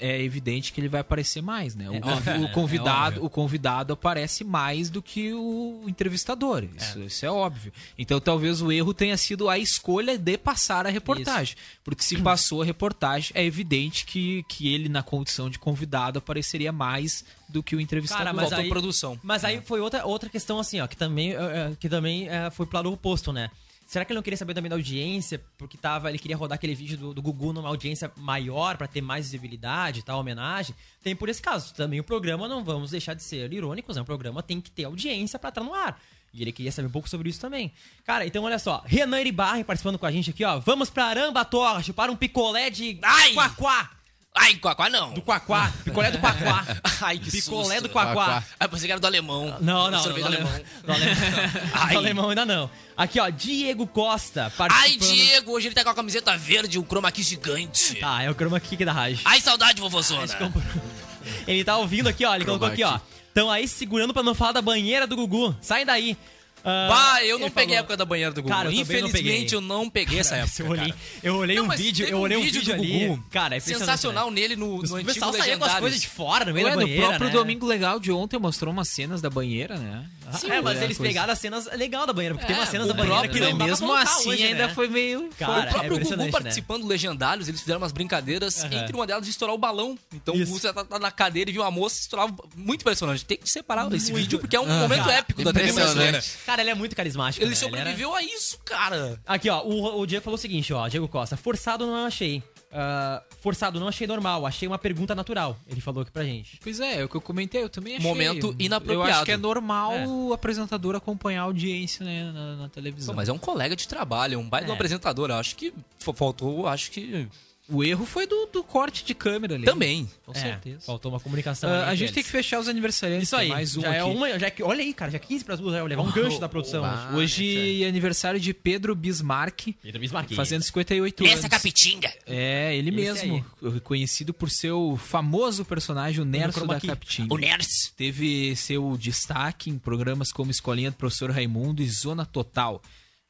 é evidente que ele vai aparecer mais, né? O, É óbvio, o né? convidado, É o convidado aparece mais do que o entrevistador. Isso é. isso é óbvio. Então talvez o erro tenha sido a escolha de passar a reportagem. Porque se passou a reportagem, é evidente que, que ele, na condição de convidado, apareceria mais do que o entrevistador. Cara, mas aí, produção. Mas aí foi outra, outra questão assim, ó, que também, eh, que também foi pro lado oposto, né? Será que ele não queria saber também da audiência, porque tava, ele queria rodar aquele vídeo do, do Gugu numa audiência maior pra ter mais visibilidade e tal, homenagem? Tem por esse caso. Também o programa, não vamos deixar de ser irônicos, né? O programa tem que ter audiência pra estar no ar. E ele queria saber um pouco sobre isso também. Cara, então olha só, Renan Iribarren participando com a gente aqui, ó. Vamos pra Arambatoga, chupar um picolé de Ai! quaquá. Ai, Quaquá não. Do quaquá, picolé do quaquá. Ai, que Picolé susto. do quaquá. Ah, pensei que era do alemão. Não, não, Sorvete não, alemão. Do alemão. Do alemão ainda não. Aqui, ó, Diego Costa Ai. Diego, hoje ele tá com a camiseta verde, um chroma key gigante. Tá, é o chroma key da Raj. Ai, saudade, vovozona. Ele tá ouvindo aqui, ó, ele colocou aqui, ó. Estão aí segurando pra não falar da banheira do Gugu. Sai daí. Ah, Bah, eu não peguei a falou- época da banheira do Gugu. Cara, eu não Infelizmente, peguei. eu não peguei essa época. Eu olhei, eu olhei Não, um vídeo, eu olhei um vídeo vídeo, do ali. Gugu. Cara, é Sensacional nele no, no O antigo pessoal saía com as coisas de fora, no meio Ué, da no banheira, próprio né? Domingo Legal de ontem mostrou umas cenas da banheira, né? Sim, é, mas é, eles coisa- pegaram as cenas legal da banheira, porque tem umas cenas da banheira próprio, que não dá mesmo assim hoje, ainda né? foi meio... Cara, o é próprio Gugu né? participando do Legendários, eles fizeram umas brincadeiras, entre uma delas de estourar o balão. Então o Gugu tá, tá na cadeira e viu uma moça estourar o- muito impressionante. Tem que separar esse vídeo porque é um momento épico da TV brasileira. Cara, ele é muito carismático. Ele né? era- sobreviveu a isso, cara. Aqui, ó, o, o Diego falou o seguinte, ó, Diego Costa, forçado não achei. ah, forçado, não achei normal, achei uma pergunta natural. Ele falou aqui pra gente. Pois é, é o que eu comentei, eu também achei. Momento Eu inapropriado. acho que é normal o apresentador acompanhar a audiência né, na, na televisão. Pô, mas é um colega de trabalho, é um baita É. apresentador. Acho que fa- faltou, acho que. O erro foi do, do corte de câmera ali. Também. Com É, certeza. Faltou uma comunicação. Ali a gente tem eles. que fechar os aniversariantes. Isso aí, tem mais um já é aqui. uma. Já é, olha aí, cara, já é 15 para as duas, vai levar um gancho da produção. Ah, Hoje é aniversário de Pedro Bismarck, Pedro Bismarck. fazendo 58 anos. Essa capitinga. É, ele Esse mesmo, conhecido por seu famoso personagem, o Nerso da. Capitinga. O Ners. Teve seu destaque em programas como Escolinha do Professor Raimundo e Zona Total.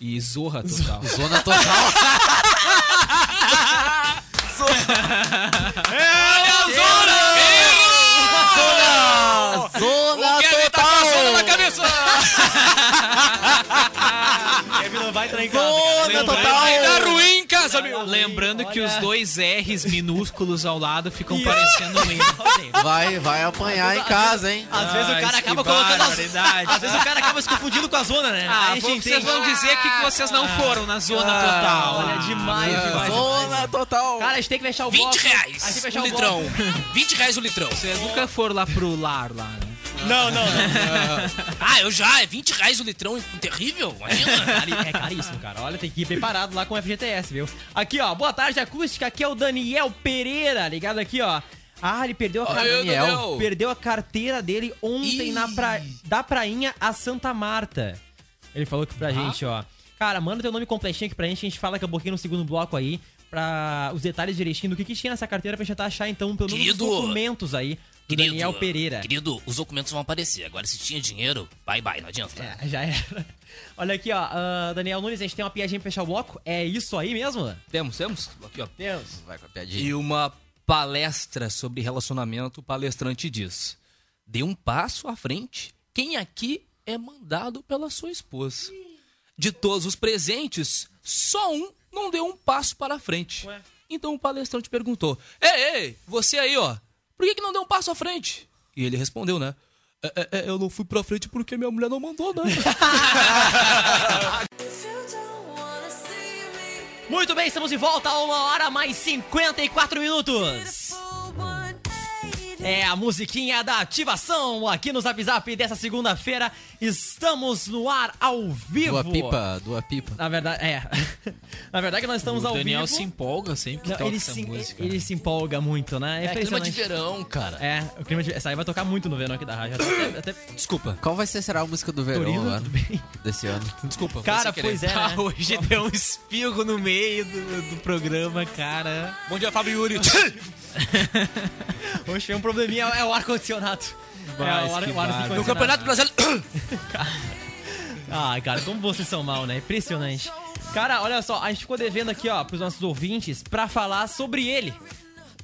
E Zorra Total. Zona total. Zona total. na cabeça! Kevin não vai entrar em casa. Zona total. Vai dar ruim em casa, meu! Lembrando que os dois R's minúsculos ao lado ficam parecendo um. Vai, vai apanhar em casa, hein? Às vezes o Ai, cara acaba colocando as... Às vezes o cara acaba se confundindo com a zona, né? Ah, Aí a gente vocês vão dizer que vocês não foram na Zona Ah, Total. Olha, demais, Ah, demais. Zona total. Cara, a gente tem que fechar o 20 bloco. reais. A gente tem que fechar o litrão. bloco. 20 reais o litrão. Vocês nunca foram lá pro lar lá, né? Não, não, não. Ah, eu já. É 20 reais o litrão. Terrível. Imagina. Cari- É caríssimo, cara. Olha, tem que ir preparado lá com o FGTS, viu? Aqui, ó. Boa tarde, acústica. Aqui é o Daniel Pereira, ligado aqui, ó. Ah, ele perdeu a, Aí, Daniel. Daniel. perdeu a carteira dele ontem Ih. na pra... da prainha a Santa Marta. Ele falou aqui pra gente, ó. Cara, manda teu nome completinho aqui pra gente. A gente fala que eu pouquinho no segundo bloco aí. Pra os detalhes direitinho do que, que tinha nessa carteira pra gente tentar achar, então, pelo menos os documentos aí Querido, Daniel Pereira. Querido, os documentos vão aparecer. Agora, se tinha dinheiro, bye bye, não adianta. É, já era. Olha aqui, ó. ah, Daniel Nunes, a gente tem uma piadinha pra fechar o bloco. É isso aí mesmo? Temos, temos. Aqui, ó. Deus. Vai com a piadinha. E uma palestra sobre relacionamento, o palestrante diz: Dê um passo à frente. Quem aqui é mandado pela sua esposa? De todos os presentes, só um não deu um passo para frente. Ué. Então o palestrante perguntou: Ei, ei, você aí, ó, por que, que não deu um passo à frente? E ele respondeu, né? "É, é, é, eu não fui pra frente porque minha mulher não mandou, né? Muito bem, estamos de volta a uma hora mais 54 minutos. É a musiquinha da ativação aqui no Zap Zap dessa segunda-feira. Estamos no ar ao vivo. Dua pipa, dua pipa. Na verdade, é. Na verdade, nós estamos o ao Daniel vivo. se empolga sempre que Não, toca ele, essa se, música. ele se empolga muito, né? É, É clima de verão, cara. É, o clima de. Essa aí vai tocar muito no verão aqui da rádio. Até, até... Desculpa, Qual vai ser, será a música do verão Torino, agora? tudo bem? Desse ano? desculpa. Cara, pois querer. é. né? Ah, hoje deu um espirro no meio do, do programa, cara. Bom dia, Fábio Yuri. Hoje foi um probleminha, é o ar-condicionado. É o ar- o ar-. No Campeonato Brasileiro. Ah, cara, como vocês são mal, né? Impressionante. Cara, olha só, a gente ficou devendo aqui, ó, pros nossos ouvintes, pra falar sobre ele.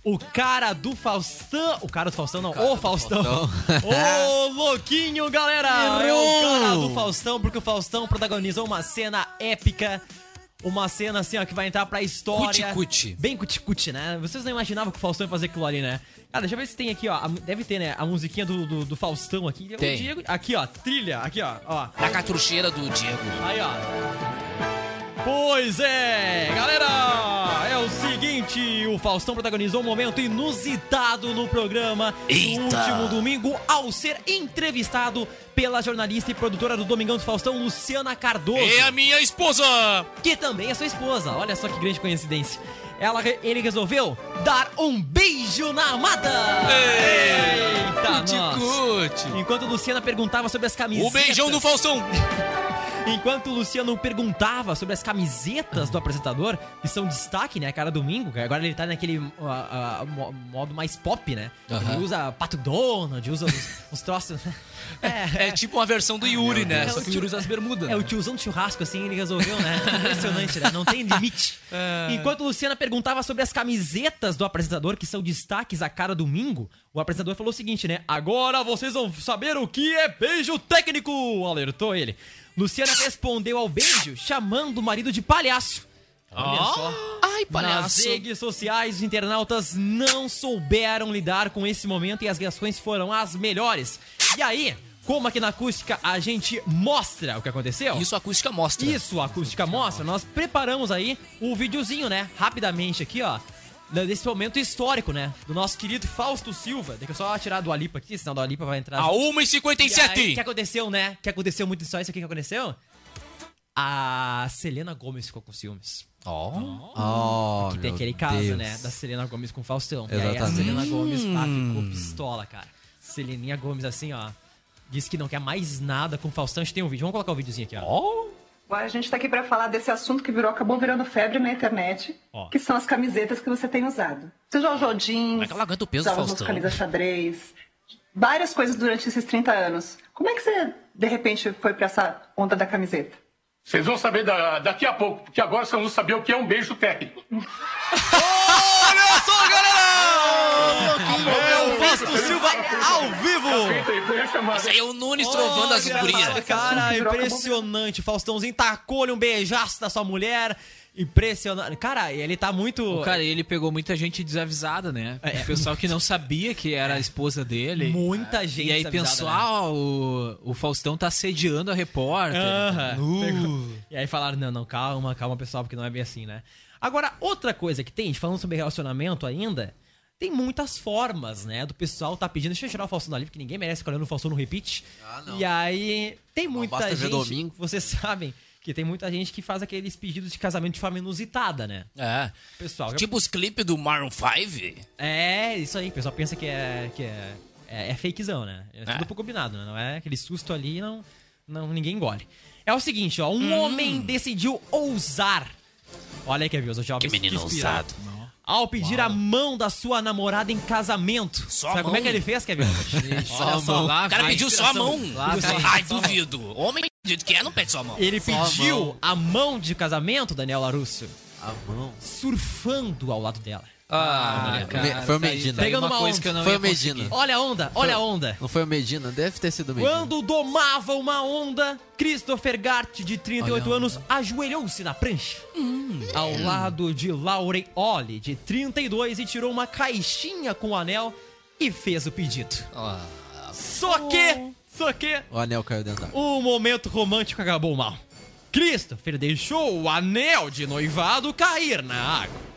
O cara do Faustão. O cara do Faustão, não. O Faustão. Ô, louquinho, galera! É o cara do Faustão, porque o Faustão protagonizou uma cena épica. Uma cena assim, ó, que vai entrar pra história. Cuti-cuti. Bem cuti-cuti, né? Vocês não imaginavam que o Faustão ia fazer aquilo ali, né? Cara, deixa eu ver se tem aqui, ó. a- Deve ter, né? A musiquinha do, do, do Faustão aqui. O Tem. Diego- aqui, ó. Trilha. Aqui, ó. ó. A catrucheira do Diego. Aí, ó. Pois é, galera! É o seguinte, o Faustão protagonizou um momento inusitado no programa Eita. no último domingo ao ser entrevistado pela jornalista e produtora do Domingão do Faustão, Luciana Cardoso, É a minha esposa! que também é sua esposa. Olha só que grande coincidência. Ela, ele resolveu dar um beijo na amada! Eita. Cuti-cuti. Enquanto Luciana perguntava sobre as camisetas... O beijão do Faustão! Enquanto o Luciano perguntava sobre as camisetas do apresentador, que são destaque, né? Cada domingo, agora ele tá naquele ah, ah, mo- modo mais pop, né? Ele Aham. usa Pato Donald, usa uns, uns troços. É, É tipo uma versão do Yuri, né? É Só o que o tio- Yuri usa as bermudas. é o né? tiozão do churrasco, assim, ele resolveu, né? Impressionante, né? Não tem limite. Enquanto o Luciana perguntava sobre as camisetas do apresentador, que são destaques a cada domingo, o apresentador falou o seguinte, né? Agora vocês vão saber o que é beijo técnico! Alertou ele. Luciana respondeu ao beijo chamando o marido de palhaço. Olha só. Ai, Nas palhaço. redes sociais, os internautas não souberam lidar com esse momento e as reações foram as melhores. E aí, como aqui na acústica a gente mostra o que aconteceu? Isso a acústica mostra. Isso, a acústica mostra. Nós preparamos aí o videozinho, né? Rapidamente aqui, ó. Desse momento histórico, né? Do nosso querido Fausto Silva. Deixa eu só tirar do Alipa aqui, senão do Alipa vai entrar. A junto. 1h57. E aí, O que aconteceu, né? O que aconteceu muito só isso aqui que aconteceu? A Selena Gomes ficou com ciúmes. Oh, que tem aquele caso, Deus. né? Da Selena Gomes com o Faustão. E aí a Exatamente. Selena Gomes pá, ficou Hum. pistola, cara. Seleninha Gomes, assim, ó. Disse que não quer mais nada com o Faustão. A gente tem um vídeo. Vamos colocar o videozinho aqui, ó. Agora a gente tá aqui pra falar desse assunto que virou, acabou virando febre na internet, Ó. que são as camisetas que você tem usado. Você já usou jeans, é que o peso umas Faustão? camisas xadrez, várias coisas durante esses 30 anos. Como é que você, de repente, foi pra essa onda da camiseta? Vocês vão saber da- daqui a pouco, porque agora vocês vão saber o que é um beijo técnico. Olha só, galera! O Fausto Silva ao vivo! Isso aí é o Nunes trovando as gurias. Cara, impressionante. Faustãozinho tacou-lhe um beijaço da sua mulher. Impressionante. Cara, ele tá muito. Cara, ele pegou muita gente desavisada, né? É. O pessoal que não sabia que era a esposa dele. Muita gente E aí pensou, né? ah, o, o Faustão tá assediando a repórter. Aham. Uh. Pegou. E aí falaram, não, não, calma, calma, pessoal, porque não é bem assim, né? Agora, outra coisa que tem, falando sobre relacionamento ainda, tem muitas formas, né? Do pessoal tá pedindo, deixa eu tirar o Faustão dali, porque ninguém merece ficar olhando o Faustão no repeat. Ah, não. E aí, tem muita basta ver gente, domingo. vocês sabem, que tem muita gente que faz aqueles pedidos de casamento de forma inusitada, né? É. Pessoal, Tipo os clipes do Maroon 5. É, isso aí. O pessoal pensa que é, que é, é, é fakezão, né? É tudo É. por combinado, né? Não é aquele susto ali, não, não ninguém engole. É o seguinte, ó. Um Hum. homem decidiu ousar. Olha aí, Kevin, os jovens. Que menino inspirado. ousado. Ao pedir a mão da sua namorada em casamento. Só Sabe a como é que ele fez, Kevin? Só mão. lá, O cara pediu só a mão. Lá. Ai, duvido. Homem que é, não pede só a mão. Ele Só a pediu mão. a mão de casamento, Daniel Larusso, A mão. surfando ao lado dela. Ah, cara, Foi o Medina. tá Pegando uma coisa onda. que eu não Foi o Medina. conseguir. Olha a onda, olha a onda. Não foi o Medina? Deve ter sido o Medina. Quando domava uma onda, Christopher Gart, de 38 Olha a anos, ajoelhou-se na prancha. Ao lado de Lauren Olli, de 32, e tirou uma caixinha com o anel e fez o pedido. Só que, só que, O anel caiu dentro da o momento romântico acabou mal. Christopher deixou o anel de noivado cair na água.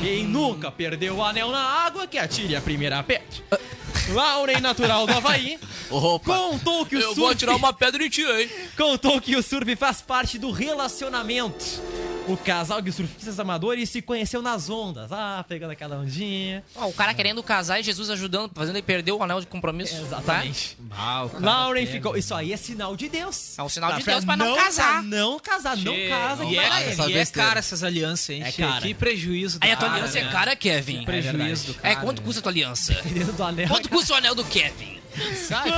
Quem nunca perdeu o anel na água, que atire a primeira pedra. Lauren, natural do Havaí, Opa! contou que o Eu surf... vou tirar uma pedra em ti, hein? Contou que o surf faz parte do relacionamento. O casal de surfistas amadores se conheceu nas ondas. Ah, pegando aquela ondinha. Ó, o cara querendo casar e Jesus ajudando, fazendo ele perder o anel de compromisso. Exatamente. Ah, o cara Lauren pega. ficou. Isso aí é sinal de Deus. É um sinal Tá, de Deus pra não casar. Pra não casar, não Che- casa. E que é, vai essa e é cara essas alianças, hein? É cara. Que prejuízo do Aí a tua cara, aliança né? é cara, Kevin. Que prejuízo verdade. do cara. É, quanto né? custa a tua aliança? Do anel. Quanto custa o anel do Kevin? Sai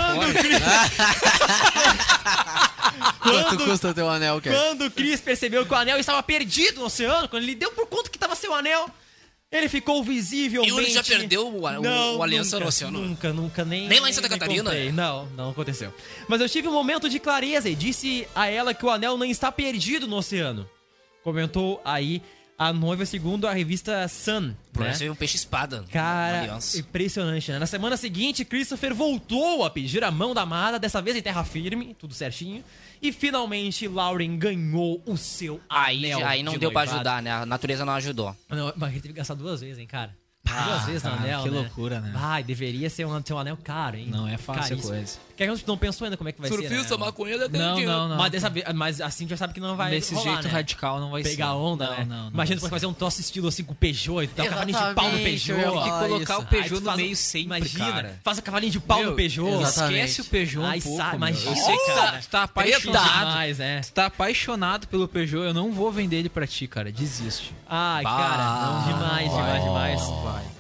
Quando, Quanto custa teu anel, Kevin? Quando o Chris percebeu que o anel estava perdido no oceano, quando ele deu por conta que estava seu anel, ele ficou visivelmente... E ele já perdeu o- o- o aliança nunca, no oceano? Nunca, nunca, nem... Nem lá em Santa Catarina? contei. Não, não aconteceu. Mas eu tive um momento de clareza e disse a ela que o anel não está perdido no oceano. Comentou aí a noiva segundo a revista Sun, né? Parece um peixe-espada. Cara, impressionante, né? Na semana seguinte, Christopher voltou a pedir a mão da amada, dessa vez em terra firme, tudo certinho. E finalmente, Lauren ganhou o seu Aí, anel aí não de deu pra noivado. ajudar, né? A natureza não ajudou. Não, mas ele teve que gastar duas vezes, hein, cara? Duas vezes no cara, anel, que né? loucura, né? Ai, deveria ser um, ser um anel caro, hein? Não é fácil Caríssimo. coisa. Que a gente não pensou ainda como é que vai ser, Surfista, né? maconheiro, é Não, não, não. Mas, dessa vez, mas assim já sabe que não vai Desse rolar, jeito né? radical não vai ser. Pegar onda, não, né? Não, não. Imagina depois fazer um troço estilo assim com o Peugeot e dar um cavalinho de pau no Peugeot. Tem que colocar isso. o Peugeot no um- meio sempre, Imagina, cara. faz um cavalinho de pau Meu, no Peugeot. exatamente. Esquece o Peugeot um Ai, pouco, sabe, imagina, Eu sei que tu tá, tá apaixonado. demais, né? Tu tá apaixonado pelo Peugeot, eu não vou vender ele pra ti, cara. Desiste. Ai, cara, demais, demais, demais.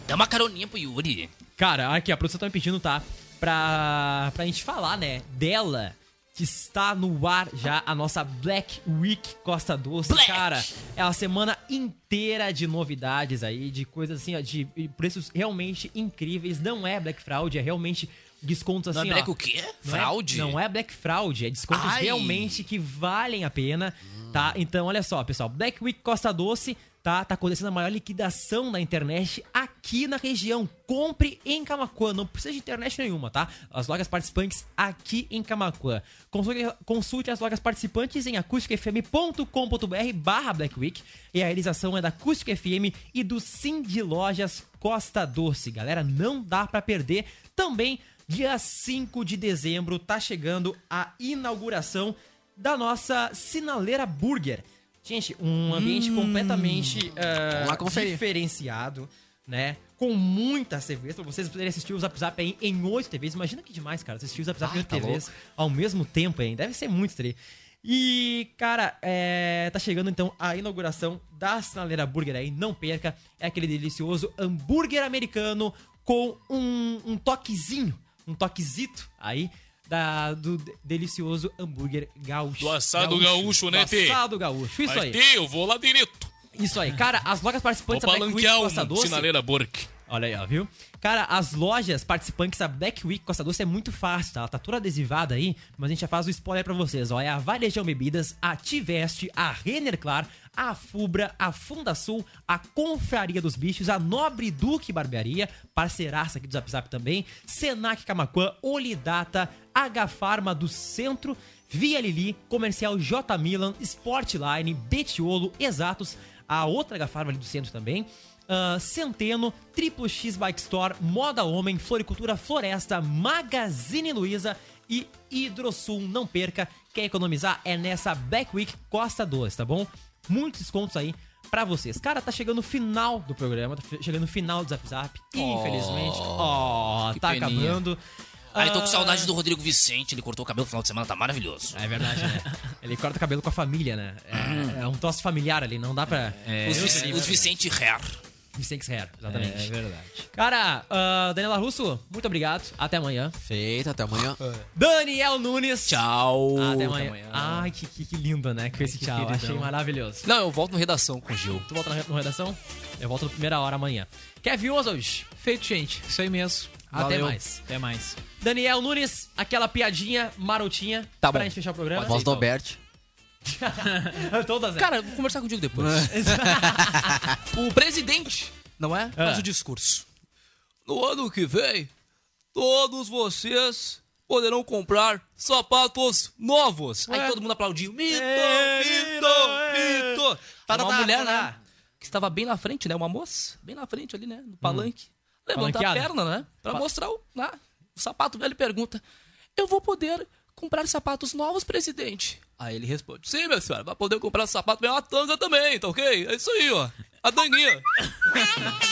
Dá uma caroninha pro Yuri. Cara, aqui a produção tá me pedindo, tá? Pra, pra gente falar, né? Dela, que está no ar já a nossa Black Week Costa Doce. Black. Cara, é uma semana inteira de novidades aí, de coisas assim, ó, de preços realmente incríveis. Não é Black Fraud, é realmente descontos Não assim, é black ó. o quê? Não é- Fraude? Não é, Black Fraud, é descontos Ai. realmente que valem a pena, tá? Então, olha só, pessoal, Black Week Costa Doce tá? Tá acontecendo a maior liquidação na internet aqui na região. Compre em Camacuã, não precisa de internet nenhuma, tá? As lojas participantes aqui em Camacuã. Consulte, consulte as lojas participantes em acusticfm.com.br barra Black Week e a realização é da Acústica FM e do Sim de Lojas Costa Doce. Galera, não dá pra perder. Também, dia 5 de dezembro, tá chegando a inauguração da nossa Sinaleira Burger. Gente, um ambiente completamente Vamos lá conferir. diferenciado, né? Com muitas TVs, pra vocês poderem assistir o Zap Zap aí em 8 TVs. Imagina que demais, cara, assistir o Zap Zap em 8 tá TVs ao mesmo tempo, hein? Deve ser muito tri. E, cara, é, tá chegando então a inauguração da Sinaleira Burger aí, não perca. É aquele delicioso hambúrguer americano com um, um toquezinho, um toquezito aí da, do de- delicioso hambúrguer gaúcho. Do assado gaúcho, né, Do Tê? assado gaúcho, isso Mas, aí. Tê, eu vou lá direto. Isso aí, cara, as lojas participantes da Black Week Costa um Doce. sinaleira Burke. Olha aí, ó, viu? Cara, as lojas participantes da Black Week Costa Doce é muito fácil, tá? Ela tá toda adesivada aí, mas a gente já faz o spoiler pra vocês, ó. É a Varejão Bebidas, a Tiveste, a Renner Clar, a Fubra, a Fundasul, a Confraria dos Bichos, a Nobre Duque Barbearia, parceiraça aqui do Zap Zap também, Senac Camacuã, Olidata, H Farma do Centro, Via Lili, Comercial J Milan, Sportline, Betiolo, Exatos, a outra H Farma ali do centro também, ah, Centeno, Triplo X Bike Store, Moda Homem, Floricultura Floresta, Magazine Luiza e Hidrosul. Não perca, quer economizar? É nessa Black Week Costa 2, tá bom? Muitos descontos aí pra vocês. Cara, tá chegando o final do programa, tá chegando o final do Zap Zap. Infelizmente, ó, que tá peninha. acabando. Aí tô com Ah, saudade do Rodrigo Vicente, ele cortou o cabelo no final de semana, tá maravilhoso. É verdade, né? Ele corta o cabelo com a família, né? É, é um troço familiar ali, não dá pra. os, Vic- os Vicente Hair. Vicente Hair, exatamente. É verdade. Cara, ah, Daniela Russo, muito obrigado. Até amanhã. Feito, até amanhã. Daniel Nunes. Tchau. Até amanhã. Ai, que, que, que lindo, né? Com esse que tchau. queridão. Achei maravilhoso. Não, eu volto no redação com o Gil. Tu volta na redação? Eu volto na primeira hora amanhã. Kevin Oswald. Feito, gente. Isso aí mesmo. Até Valeu. mais. Até mais. Daniel Nunes, aquela piadinha marotinha Tá pra bom. gente fechar o programa. Voz do Alberto. Todas. Cara, vou conversar contigo depois. o presidente, não é? Faz Ah. o discurso. No ano que vem, todos vocês poderão comprar sapatos novos. Aí Ué? todo mundo aplaudiu. Mito, É, mito, é. mito. Tá, Era uma mulher, né? tá. Que estava bem na frente, né? Uma moça, bem na frente ali, né? No palanque. Levanta a perna, né? Pra mostrar o, né? o sapato velho e pergunta: Eu vou poder comprar sapatos novos, presidente? Aí ele responde: Sim, minha senhora, vai poder comprar sapato uma tanga também, tá ok? É isso aí, ó. A tanguinha.